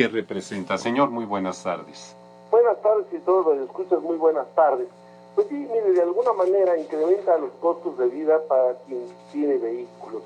¿Qué representa, señor? Muy buenas tardes. Buenas tardes y todos los escuchas, muy buenas tardes. Pues sí, mire, de alguna manera incrementa los costos de vida para quien tiene vehículos.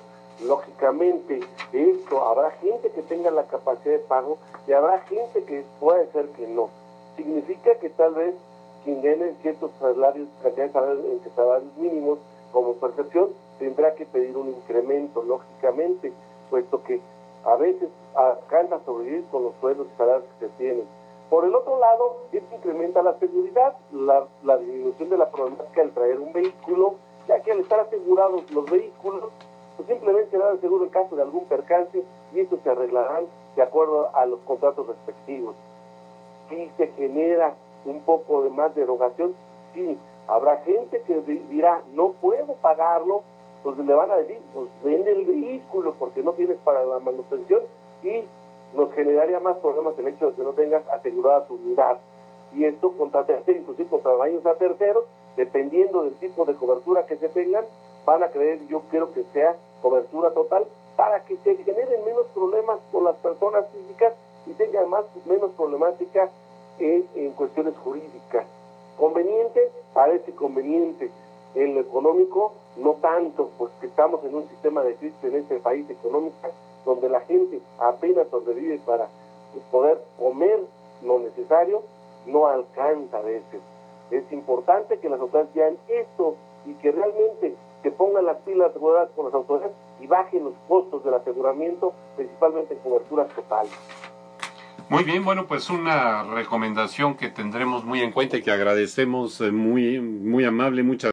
Lógicamente, de esto habrá gente que tenga la capacidad de pago y habrá gente que puede ser que no. Significa que tal vez quien gane ciertos salarios, cantidades salarios, entre salarios mínimos como percepción, tendrá que pedir un incremento, lógicamente, puesto que a veces alcanza a sobrevivir con los sueldos y salarios que se tienen. Por el otro lado, esto incrementa la seguridad, la, disminución de la problemática del traer un vehículo, ya que al estar asegurados los vehículos, pues simplemente dan seguro en caso de algún percance y estos se arreglarán de acuerdo a los contratos respectivos. Si se genera un poco de más derogación, sí, habrá gente que dirá, no puedo pagarlo, pues le van a decir, pues vende el vehículo porque no tienes para la manutención y nos generaría más problemas el hecho de que no tengas asegurada tu unidad. Y esto contra terceros, inclusive contra daños a terceros, dependiendo del tipo de cobertura que se tengan, van a creer, yo quiero que sea cobertura total, para que se generen menos problemas con las personas físicas y tengan más menos problemática en, en cuestiones jurídicas. Conveniente, parece conveniente. En lo económico, no tanto, pues que estamos en un sistema de crisis en este país económico donde la gente apenas sobrevive para poder comer lo necesario, no alcanza a veces. Es importante que las autoridades vean esto y que realmente se pongan las pilas con las autoridades y bajen los costos del aseguramiento, principalmente en coberturas totales. Muy bien, bueno, pues una recomendación que tendremos muy en cuenta y que agradecemos eh, muy, muy amable, muchas